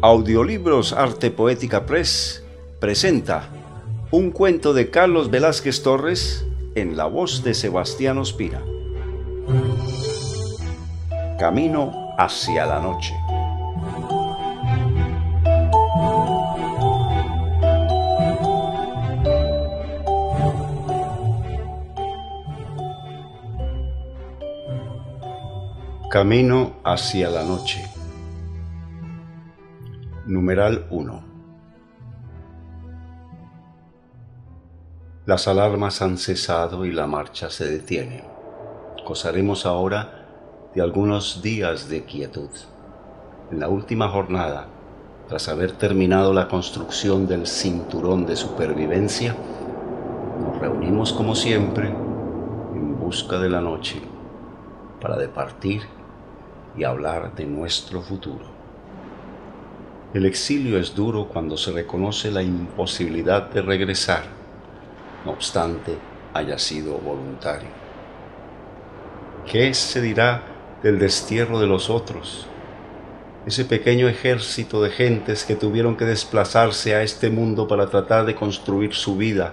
Audiolibros Arte Poética Press presenta un cuento de Carlos Velázquez Torres en la voz de Sebastián Ospina. Camino hacia la noche. Camino hacia la noche. Numeral 1. Las alarmas han cesado y la marcha se detiene. Gozaremos ahora de algunos días de quietud. En la última jornada, tras haber terminado la construcción del cinturón de supervivencia, nos reunimos como siempre en busca de la noche para departir y hablar de nuestro futuro. El exilio es duro cuando se reconoce la imposibilidad de regresar, no obstante haya sido voluntario. ¿Qué se dirá del destierro de los otros? Ese pequeño ejército de gentes que tuvieron que desplazarse a este mundo para tratar de construir su vida,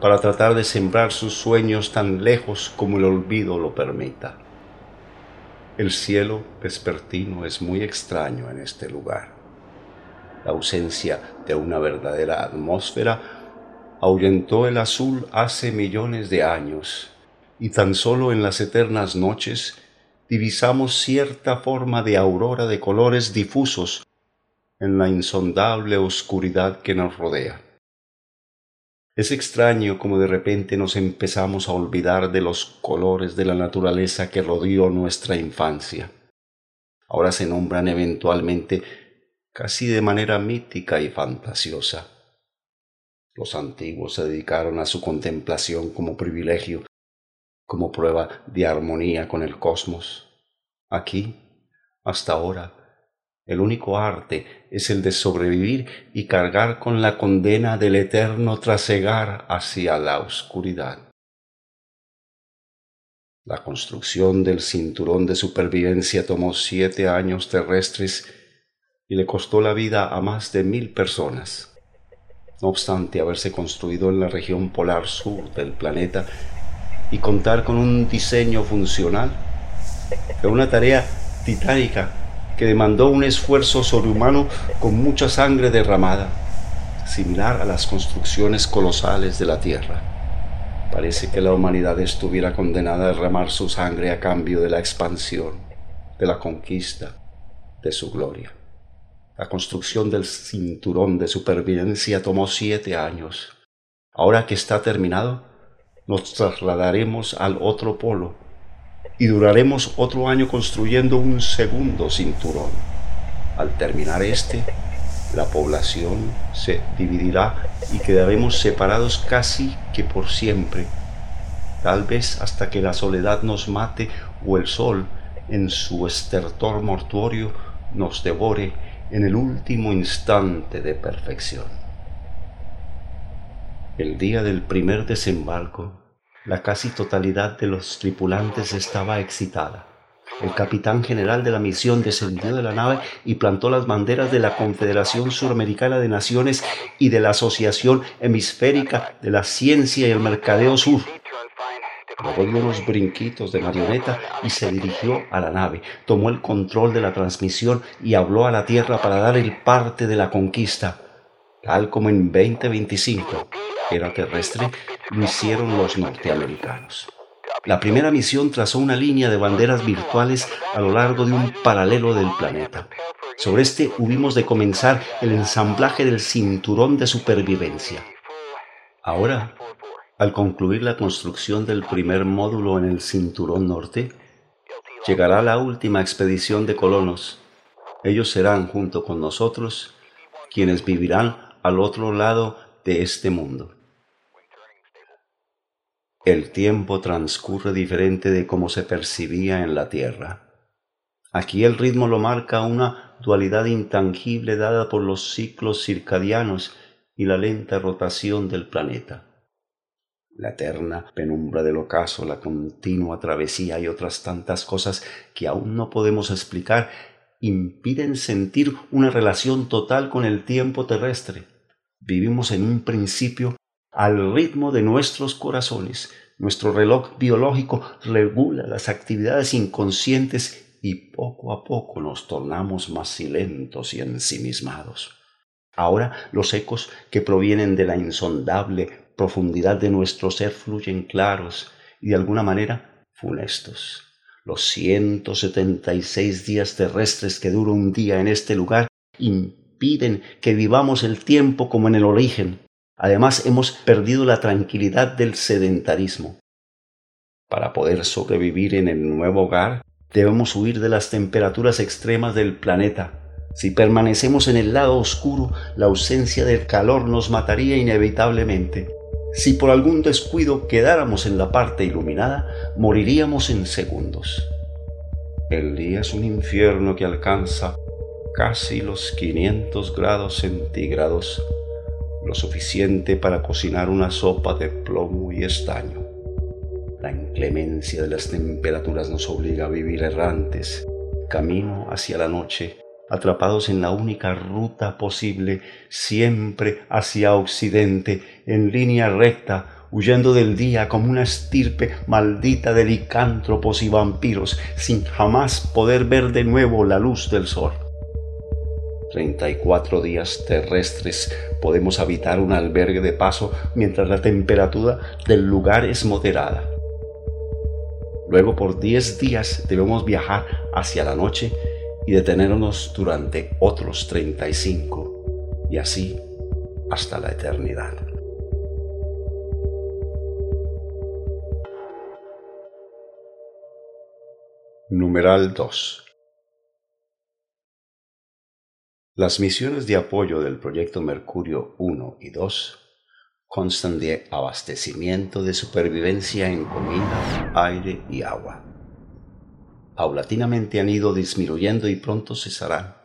para tratar de sembrar sus sueños tan lejos como el olvido lo permita. El cielo vespertino es muy extraño en este lugar. La ausencia de una verdadera atmósfera ahuyentó el azul hace millones de años, y tan solo en las eternas noches divisamos cierta forma de aurora de colores difusos en la insondable oscuridad que nos rodea. Es extraño como de repente nos empezamos a olvidar de los colores de la naturaleza que rodeó nuestra infancia. Ahora se nombran eventualmente casi de manera mítica y fantasiosa. Los antiguos se dedicaron a su contemplación como privilegio, como prueba de armonía con el cosmos. Aquí, hasta ahora, el único arte es el de sobrevivir y cargar con la condena del eterno trasegar hacia la oscuridad. La construcción del cinturón de supervivencia tomó siete años terrestres y le costó la vida a más de mil personas. No obstante haberse construido en la región polar sur del planeta y contar con un diseño funcional, fue una tarea titánica que demandó un esfuerzo sobrehumano con mucha sangre derramada, similar a las construcciones colosales de la Tierra. Parece que la humanidad estuviera condenada a derramar su sangre a cambio de la expansión, de la conquista, de su gloria. La construcción del cinturón de supervivencia tomó siete años. Ahora que está terminado, nos trasladaremos al otro polo y duraremos otro año construyendo un segundo cinturón. Al terminar este, la población se dividirá y quedaremos separados casi que por siempre, tal vez hasta que la soledad nos mate o el sol, en su estertor mortuorio, nos devore en el último instante de perfección. El día del primer desembarco la casi totalidad de los tripulantes estaba excitada. El capitán general de la misión descendió de la nave y plantó las banderas de la Confederación Suramericana de Naciones y de la Asociación Hemisférica de la Ciencia y el Mercadeo Sur. Luego dio unos brinquitos de marioneta y se dirigió a la nave, tomó el control de la transmisión y habló a la Tierra para dar el parte de la conquista, tal como en 2025 era terrestre lo hicieron los norteamericanos. La primera misión trazó una línea de banderas virtuales a lo largo de un paralelo del planeta. Sobre este hubimos de comenzar el ensamblaje del cinturón de supervivencia. Ahora, al concluir la construcción del primer módulo en el cinturón norte, llegará la última expedición de colonos. Ellos serán, junto con nosotros, quienes vivirán al otro lado de este mundo. El tiempo transcurre diferente de como se percibía en la Tierra. Aquí el ritmo lo marca una dualidad intangible dada por los ciclos circadianos y la lenta rotación del planeta. La eterna penumbra del ocaso, la continua travesía y otras tantas cosas que aún no podemos explicar impiden sentir una relación total con el tiempo terrestre. Vivimos en un principio al ritmo de nuestros corazones. Nuestro reloj biológico regula las actividades inconscientes y poco a poco nos tornamos más silentos y ensimismados. Ahora los ecos que provienen de la insondable profundidad de nuestro ser fluyen claros y de alguna manera funestos. Los ciento setenta y seis días terrestres que dura un día en este lugar impiden que vivamos el tiempo como en el origen. Además, hemos perdido la tranquilidad del sedentarismo. Para poder sobrevivir en el nuevo hogar, debemos huir de las temperaturas extremas del planeta. Si permanecemos en el lado oscuro, la ausencia del calor nos mataría inevitablemente. Si por algún descuido quedáramos en la parte iluminada, moriríamos en segundos. El día es un infierno que alcanza casi los 500 grados centígrados, suficiente para cocinar una sopa de plomo y estaño. La inclemencia de las temperaturas nos obliga a vivir errantes, camino hacia la noche, atrapados en la única ruta posible, siempre hacia occidente, en línea recta, huyendo del día como una estirpe maldita de licántropos y vampiros, sin jamás poder ver de nuevo la luz del sol. Treinta y cuatro días terrestres podemos habitar un albergue de paso mientras la temperatura del lugar es moderada. Luego por diez días debemos viajar hacia la noche y detenernos durante otros 35 y así hasta la eternidad. Numeral 2 Las misiones de apoyo del proyecto Mercurio 1 y 2 constan de abastecimiento de supervivencia en comida, aire y agua paulatinamente han ido disminuyendo y pronto cesarán,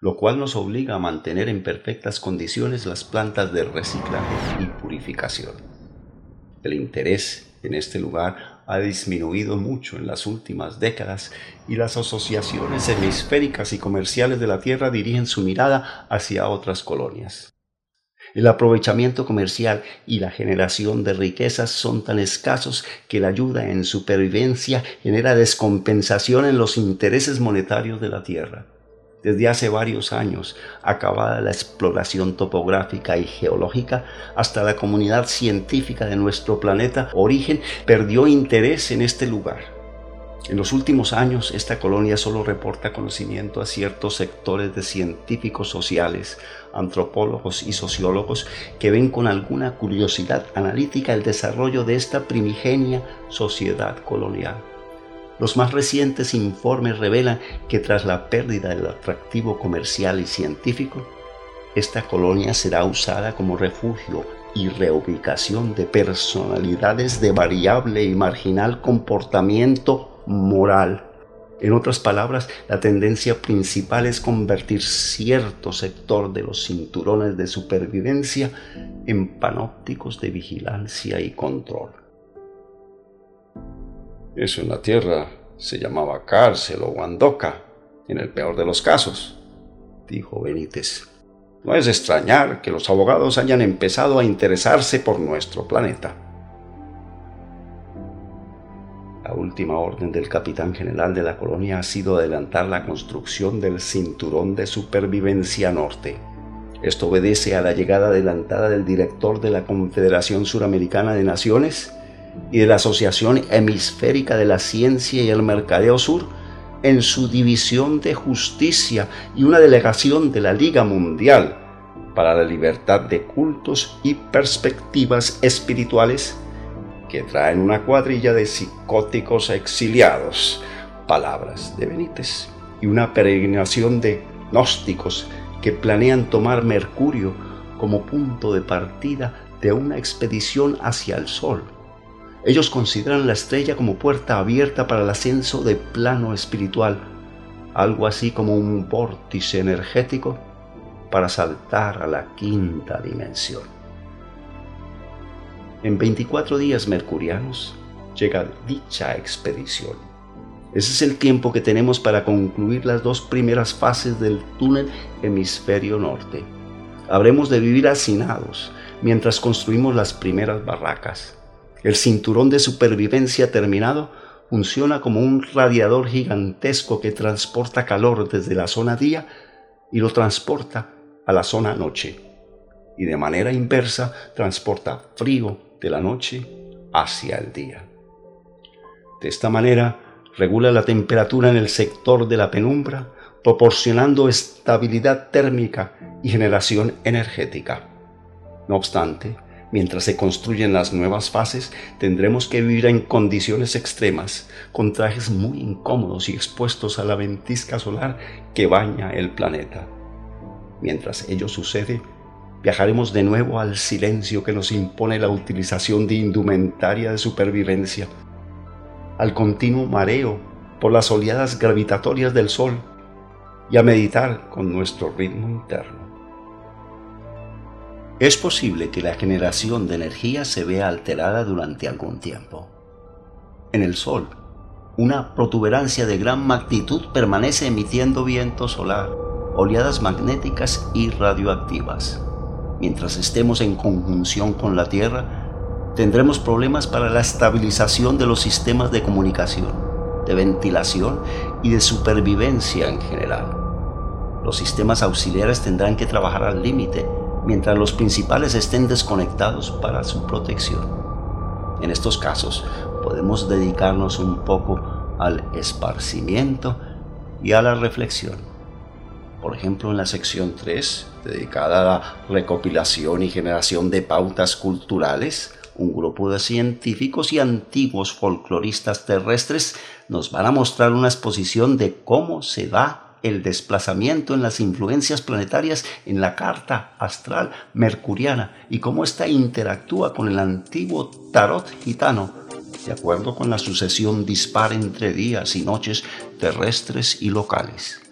lo cual nos obliga a mantener en perfectas condiciones las plantas de reciclaje y purificación. El interés en este lugar ha disminuido mucho en las últimas décadas y las asociaciones hemisféricas y comerciales de la Tierra dirigen su mirada hacia otras colonias. El aprovechamiento comercial y la generación de riquezas son tan escasos que la ayuda en supervivencia genera descompensación en los intereses monetarios de la tierra. Desde hace varios años, acabada la exploración topográfica y geológica, hasta la comunidad científica de nuestro planeta Origen perdió interés en este lugar. En los últimos años, esta colonia solo reporta conocimiento a ciertos sectores de científicos sociales, antropólogos y sociólogos que ven con alguna curiosidad analítica el desarrollo de esta primigenia sociedad colonial. Los más recientes informes revelan que tras la pérdida del atractivo comercial y científico, esta colonia será usada como refugio y reubicación de personalidades de variable y marginal comportamiento moral. En otras palabras, la tendencia principal es convertir cierto sector de los cinturones de supervivencia en panópticos de vigilancia y control. Eso en la Tierra se llamaba cárcel o guandoca, en el peor de los casos, dijo Benítez. No es extrañar que los abogados hayan empezado a interesarse por nuestro planeta. La última orden del capitán general de la colonia ha sido adelantar la construcción del cinturón de supervivencia norte. Esto obedece a la llegada adelantada del director de la Confederación Suramericana de Naciones y de la Asociación Hemisférica de la Ciencia y el Mercadeo Sur en su división de justicia y una delegación de la Liga Mundial para la Libertad de Cultos y Perspectivas Espirituales que traen una cuadrilla de psicóticos exiliados, palabras de Benítez, y una peregrinación de gnósticos que planean tomar Mercurio como punto de partida de una expedición hacia el Sol. Ellos consideran la estrella como puerta abierta para el ascenso de plano espiritual, algo así como un vórtice energético para saltar a la quinta dimensión. En 24 días mercurianos llega dicha expedición. Ese es el tiempo que tenemos para concluir las dos primeras fases del túnel hemisferio norte. Habremos de vivir hacinados mientras construimos las primeras barracas. El cinturón de supervivencia terminado funciona como un radiador gigantesco que transporta calor desde la zona día y lo transporta a la zona noche. Y de manera inversa transporta frío de la noche hacia el día. De esta manera, regula la temperatura en el sector de la penumbra, proporcionando estabilidad térmica y generación energética. No obstante, mientras se construyen las nuevas fases, tendremos que vivir en condiciones extremas, con trajes muy incómodos y expuestos a la ventisca solar que baña el planeta. Mientras ello sucede, viajaremos de nuevo al silencio que nos impone la utilización de indumentaria de supervivencia, al continuo mareo por las oleadas gravitatorias del Sol y a meditar con nuestro ritmo interno. Es posible que la generación de energía se vea alterada durante algún tiempo. En el Sol, una protuberancia de gran magnitud permanece emitiendo viento solar, oleadas magnéticas y radioactivas. Mientras estemos en conjunción con la Tierra, tendremos problemas para la estabilización de los sistemas de comunicación, de ventilación y de supervivencia en general. Los sistemas auxiliares tendrán que trabajar al límite mientras los principales estén desconectados para su protección. En estos casos podemos dedicarnos un poco al esparcimiento y a la reflexión. Por ejemplo, en la sección 3, dedicada a la recopilación y generación de pautas culturales, un grupo de científicos y antiguos folcloristas terrestres nos van a mostrar una exposición de cómo se da el desplazamiento en las influencias planetarias en la carta astral mercuriana y cómo ésta interactúa con el antiguo tarot gitano, de acuerdo con la sucesión dispar entre días y noches terrestres y locales.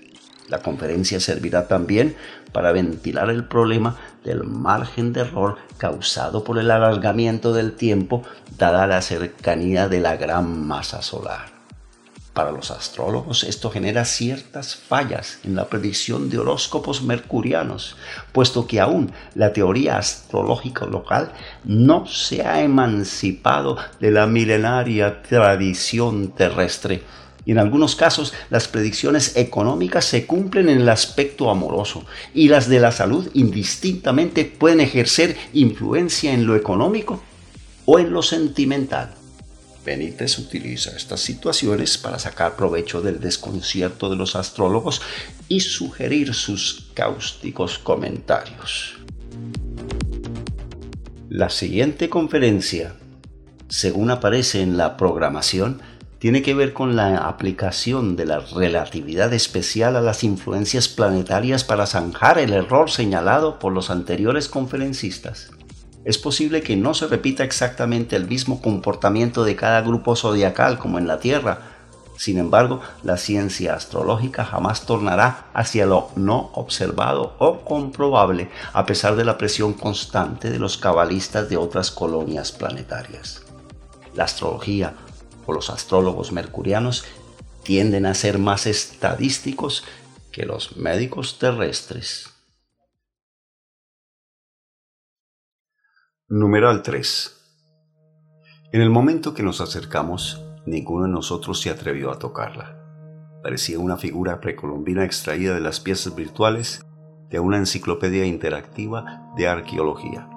La conferencia servirá también para ventilar el problema del margen de error causado por el alargamiento del tiempo dada la cercanía de la gran masa solar. Para los astrólogos esto genera ciertas fallas en la predicción de horóscopos mercurianos, puesto que aún la teoría astrológica local no se ha emancipado de la milenaria tradición terrestre y en algunos casos las predicciones económicas se cumplen en el aspecto amoroso y las de la salud indistintamente pueden ejercer influencia en lo económico o en lo sentimental. Benítez utiliza estas situaciones para sacar provecho del desconcierto de los astrólogos y sugerir sus cáusticos comentarios. La siguiente conferencia, según aparece en la programación, tiene que ver con la aplicación de la relatividad especial a las influencias planetarias para zanjar el error señalado por los anteriores conferencistas. Es posible que no se repita exactamente el mismo comportamiento de cada grupo zodiacal como en la Tierra, sin embargo, la ciencia astrológica jamás tornará hacia lo no observado o comprobable, a pesar de la presión constante de los cabalistas de otras colonias planetarias. La astrología o los astrólogos mercurianos tienden a ser más estadísticos que los médicos terrestres. Numeral 3. En el momento que nos acercamos, ninguno de nosotros se atrevió a tocarla. Parecía una figura precolombina extraída de las piezas virtuales de una enciclopedia interactiva de arqueología.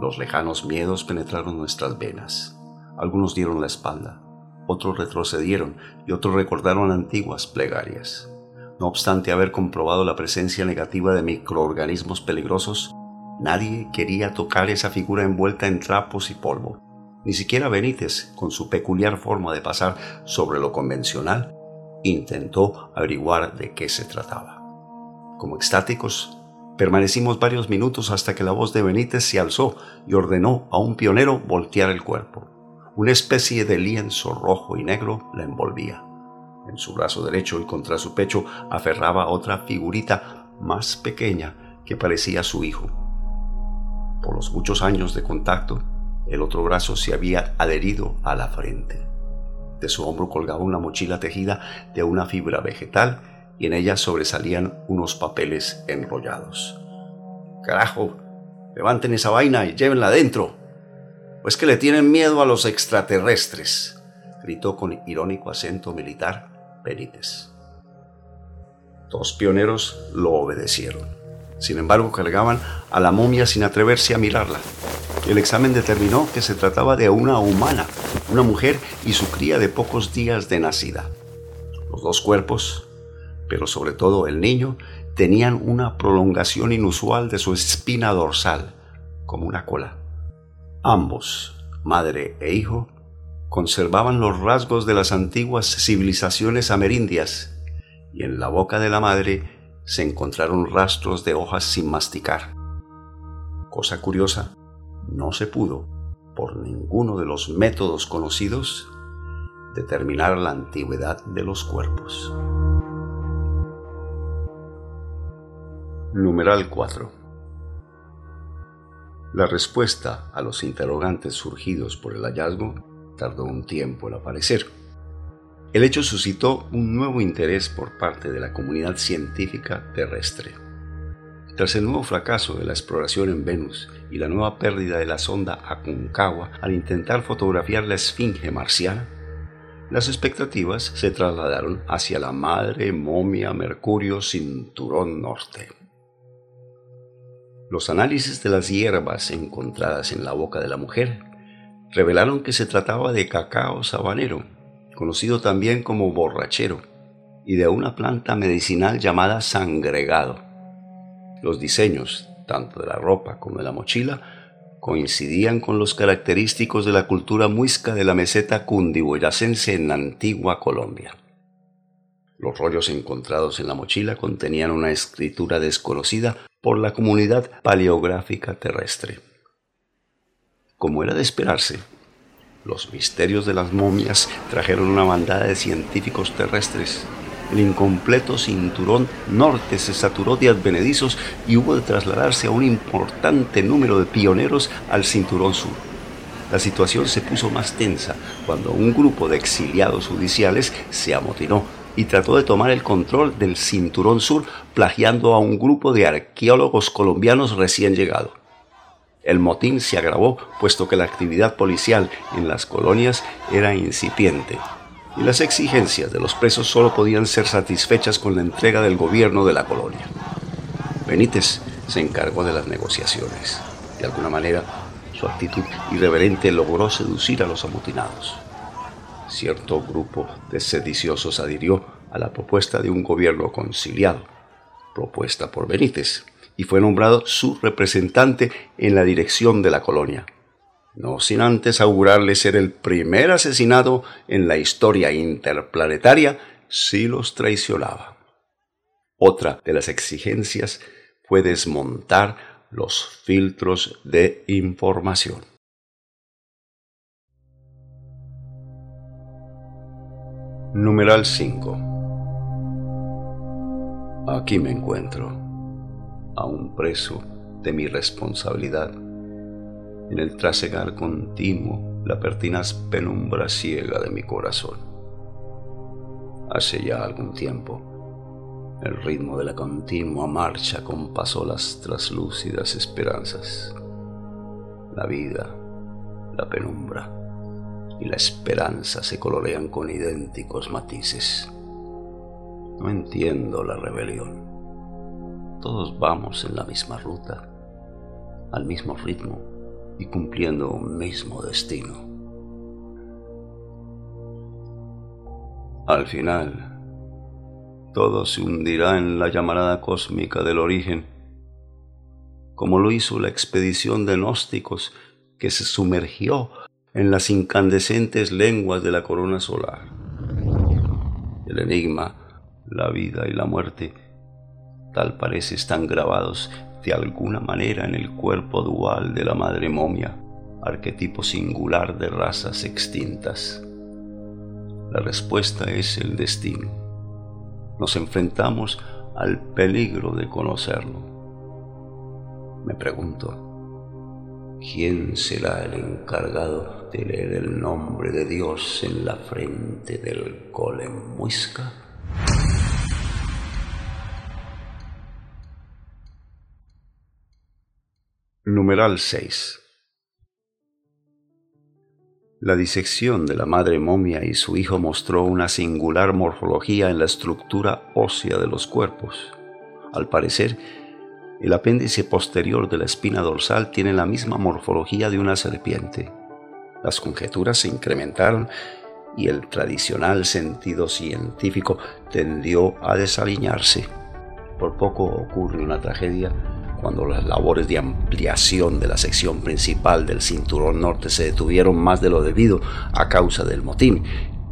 Los lejanos miedos penetraron nuestras venas. Algunos dieron la espalda, otros retrocedieron y otros recordaron antiguas plegarias. No obstante haber comprobado la presencia negativa de microorganismos peligrosos, nadie quería tocar esa figura envuelta en trapos y polvo. Ni siquiera Benítez, con su peculiar forma de pasar sobre lo convencional, intentó averiguar de qué se trataba. Como extáticos, permanecimos varios minutos hasta que la voz de Benítez se alzó y ordenó a un pionero voltear el cuerpo. Una especie de lienzo rojo y negro la envolvía. En su brazo derecho y contra su pecho aferraba otra figurita más pequeña que parecía su hijo. Por los muchos años de contacto, el otro brazo se había adherido a la frente. De su hombro colgaba una mochila tejida de una fibra vegetal y en ella sobresalían unos papeles enrollados. Carajo, levanten esa vaina y llévenla adentro. Pues que le tienen miedo a los extraterrestres, gritó con irónico acento militar Benítez. Dos pioneros lo obedecieron. Sin embargo, cargaban a la momia sin atreverse a mirarla. El examen determinó que se trataba de una humana, una mujer y su cría de pocos días de nacida. Los dos cuerpos, pero sobre todo el niño, tenían una prolongación inusual de su espina dorsal, como una cola. Ambos, madre e hijo, conservaban los rasgos de las antiguas civilizaciones amerindias, y en la boca de la madre se encontraron rastros de hojas sin masticar. Cosa curiosa, no se pudo, por ninguno de los métodos conocidos, determinar la antigüedad de los cuerpos. Numeral 4. La respuesta a los interrogantes surgidos por el hallazgo tardó un tiempo en aparecer. El hecho suscitó un nuevo interés por parte de la comunidad científica terrestre. Tras el nuevo fracaso de la exploración en Venus y la nueva pérdida de la sonda Aconcagua al intentar fotografiar la esfinge marciana, las expectativas se trasladaron hacia la madre momia Mercurio Cinturón Norte. Los análisis de las hierbas encontradas en la boca de la mujer revelaron que se trataba de cacao sabanero, conocido también como borrachero, y de una planta medicinal llamada sangregado. Los diseños, tanto de la ropa como de la mochila, coincidían con los característicos de la cultura muisca de la meseta cundiboyacense en la antigua Colombia. Los rollos encontrados en la mochila contenían una escritura desconocida por la comunidad paleográfica terrestre. Como era de esperarse, los misterios de las momias trajeron una bandada de científicos terrestres el incompleto cinturón norte se saturó de advenedizos y hubo de trasladarse a un importante número de pioneros al cinturón sur. La situación se puso más tensa cuando un grupo de exiliados judiciales se amotinó y trató de tomar el control del cinturón sur plagiando a un grupo de arqueólogos colombianos recién llegados. El motín se agravó puesto que la actividad policial en las colonias era incipiente y las exigencias de los presos solo podían ser satisfechas con la entrega del gobierno de la colonia. Benítez se encargó de las negociaciones. De alguna manera, su actitud irreverente logró seducir a los amotinados. Cierto grupo de sediciosos adhirió a la propuesta de un gobierno conciliado, propuesta por Benítez, y fue nombrado su representante en la dirección de la colonia no sin antes augurarle ser el primer asesinado en la historia interplanetaria si los traicionaba. Otra de las exigencias fue desmontar los filtros de información. Numeral 5 Aquí me encuentro, aún preso de mi responsabilidad en el trasegar continuo la pertinaz penumbra ciega de mi corazón. Hace ya algún tiempo, el ritmo de la continua marcha compasó las traslúcidas esperanzas. La vida, la penumbra y la esperanza se colorean con idénticos matices. No entiendo la rebelión. Todos vamos en la misma ruta, al mismo ritmo y cumpliendo un mismo destino. Al final, todo se hundirá en la llamarada cósmica del origen, como lo hizo la expedición de gnósticos que se sumergió en las incandescentes lenguas de la corona solar. El enigma, la vida y la muerte, tal parece están grabados de alguna manera en el cuerpo dual de la madre momia, arquetipo singular de razas extintas. La respuesta es el destino. Nos enfrentamos al peligro de conocerlo. Me pregunto, ¿quién será el encargado de leer el nombre de Dios en la frente del golem Numeral 6 la disección de la madre momia y su hijo mostró una singular morfología en la estructura ósea de los cuerpos. Al parecer, el apéndice posterior de la espina dorsal tiene la misma morfología de una serpiente. Las conjeturas se incrementaron y el tradicional sentido científico tendió a desaliñarse. Por poco ocurre una tragedia cuando las labores de ampliación de la sección principal del cinturón norte se detuvieron más de lo debido a causa del motín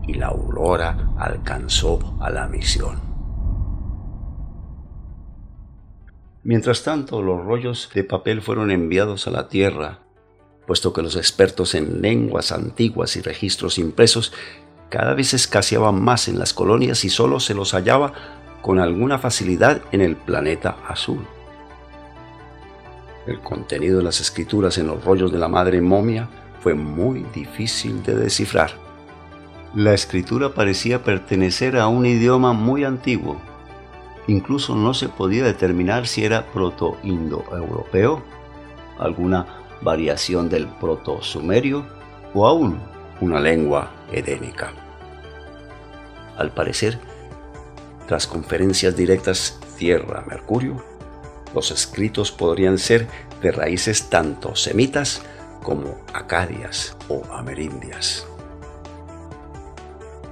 y la aurora alcanzó a la misión. Mientras tanto, los rollos de papel fueron enviados a la Tierra, puesto que los expertos en lenguas antiguas y registros impresos cada vez escaseaban más en las colonias y solo se los hallaba con alguna facilidad en el planeta azul. El contenido de las escrituras en los rollos de la madre momia fue muy difícil de descifrar. La escritura parecía pertenecer a un idioma muy antiguo. Incluso no se podía determinar si era proto-indoeuropeo, alguna variación del proto-sumerio o aún una lengua edénica. Al parecer, tras conferencias directas Tierra-Mercurio, los escritos podrían ser de raíces tanto semitas como acadias o amerindias.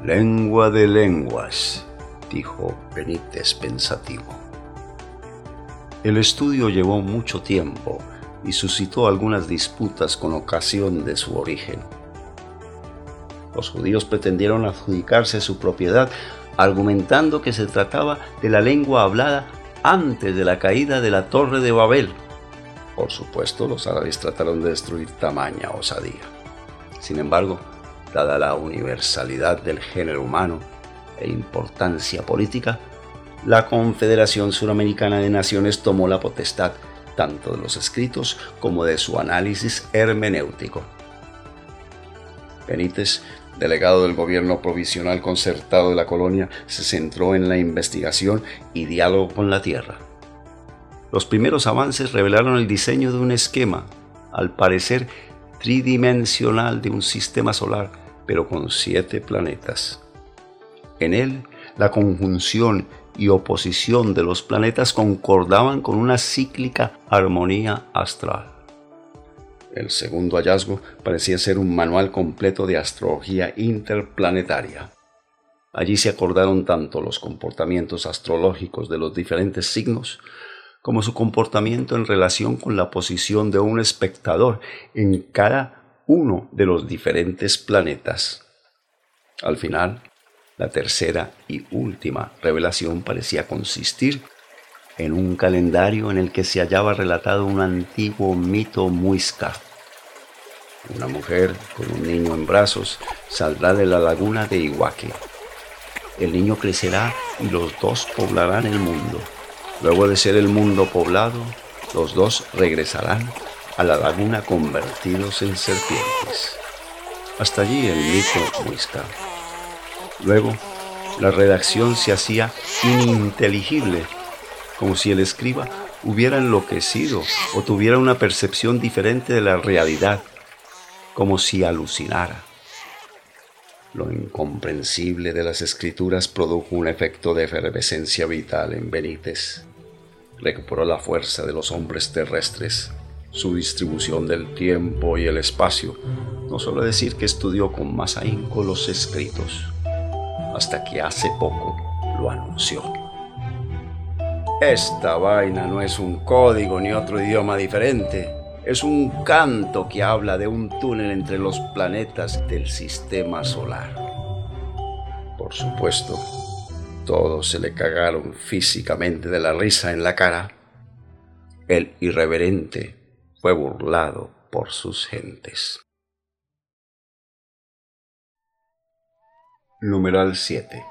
Lengua de lenguas, dijo Benítez pensativo. El estudio llevó mucho tiempo y suscitó algunas disputas con ocasión de su origen. Los judíos pretendieron adjudicarse su propiedad argumentando que se trataba de la lengua hablada antes de la caída de la Torre de Babel. Por supuesto, los árabes trataron de destruir tamaña osadía. Sin embargo, dada la universalidad del género humano e importancia política, la Confederación Suramericana de Naciones tomó la potestad tanto de los escritos como de su análisis hermenéutico. Benítez delegado del gobierno provisional concertado de la colonia, se centró en la investigación y diálogo con la Tierra. Los primeros avances revelaron el diseño de un esquema, al parecer tridimensional de un sistema solar, pero con siete planetas. En él, la conjunción y oposición de los planetas concordaban con una cíclica armonía astral. El segundo hallazgo parecía ser un manual completo de astrología interplanetaria. Allí se acordaron tanto los comportamientos astrológicos de los diferentes signos como su comportamiento en relación con la posición de un espectador en cada uno de los diferentes planetas. Al final, la tercera y última revelación parecía consistir en un calendario en el que se hallaba relatado un antiguo mito muisca. Una mujer con un niño en brazos saldrá de la laguna de Iguaque. El niño crecerá y los dos poblarán el mundo. Luego de ser el mundo poblado, los dos regresarán a la laguna convertidos en serpientes. Hasta allí el mito muisca. Luego, la redacción se hacía ininteligible como si el escriba hubiera enloquecido o tuviera una percepción diferente de la realidad, como si alucinara. Lo incomprensible de las escrituras produjo un efecto de efervescencia vital en Benítez. Recuperó la fuerza de los hombres terrestres, su distribución del tiempo y el espacio. No solo decir que estudió con más ahínco los escritos, hasta que hace poco lo anunció. Esta vaina no es un código ni otro idioma diferente. Es un canto que habla de un túnel entre los planetas del sistema solar. Por supuesto, todos se le cagaron físicamente de la risa en la cara. El irreverente fue burlado por sus gentes. Numeral 7.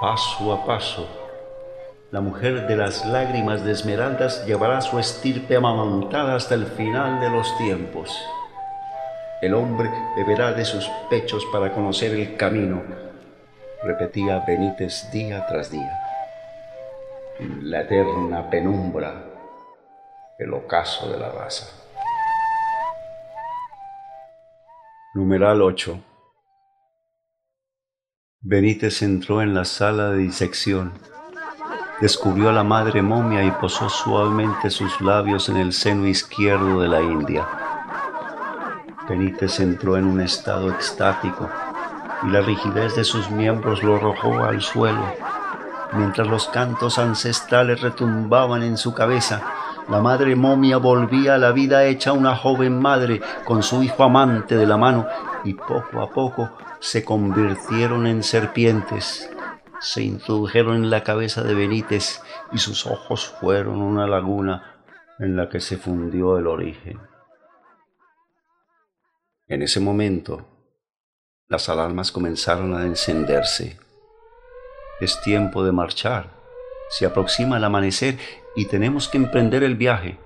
Paso a paso la mujer de las lágrimas de esmeraldas llevará su estirpe amamantada hasta el final de los tiempos. El hombre beberá de sus pechos para conocer el camino, repetía Benítez día tras día. La eterna penumbra, el ocaso de la raza. Numeral 8. Benítez entró en la sala de disección, descubrió a la madre momia y posó suavemente sus labios en el seno izquierdo de la India. Benítez entró en un estado extático y la rigidez de sus miembros lo arrojó al suelo. Mientras los cantos ancestrales retumbaban en su cabeza, la madre momia volvía a la vida hecha una joven madre con su hijo amante de la mano y poco a poco se convirtieron en serpientes. Se introdujeron en la cabeza de Benítez y sus ojos fueron una laguna en la que se fundió el origen. En ese momento, las alarmas comenzaron a encenderse. Es tiempo de marchar. Se aproxima el amanecer y tenemos que emprender el viaje.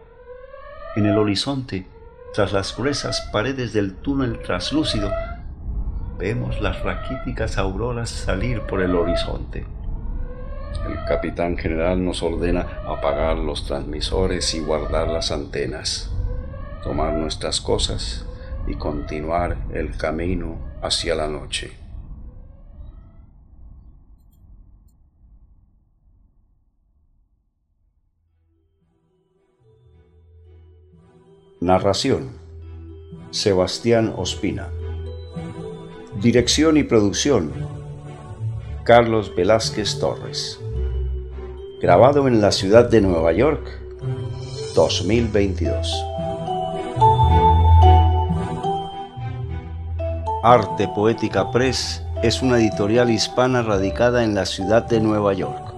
En el horizonte, tras las gruesas paredes del túnel traslúcido, vemos las raquíticas auroras salir por el horizonte. El capitán general nos ordena apagar los transmisores y guardar las antenas, tomar nuestras cosas y continuar el camino hacia la noche. Narración Sebastián Ospina Dirección y producción Carlos Velázquez Torres Grabado en la ciudad de Nueva York 2022 Arte Poética Press es una editorial hispana radicada en la ciudad de Nueva York.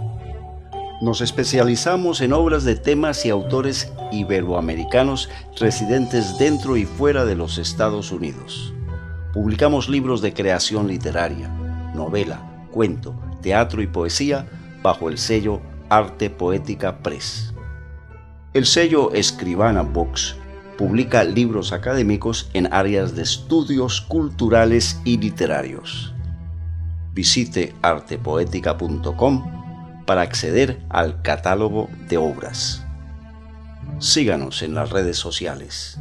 Nos especializamos en obras de temas y autores iberoamericanos residentes dentro y fuera de los Estados Unidos. Publicamos libros de creación literaria, novela, cuento, teatro y poesía bajo el sello Arte Poética Press. El sello Escribana Books publica libros académicos en áreas de estudios culturales y literarios. Visite artepoética.com para acceder al catálogo de obras. Síganos en las redes sociales.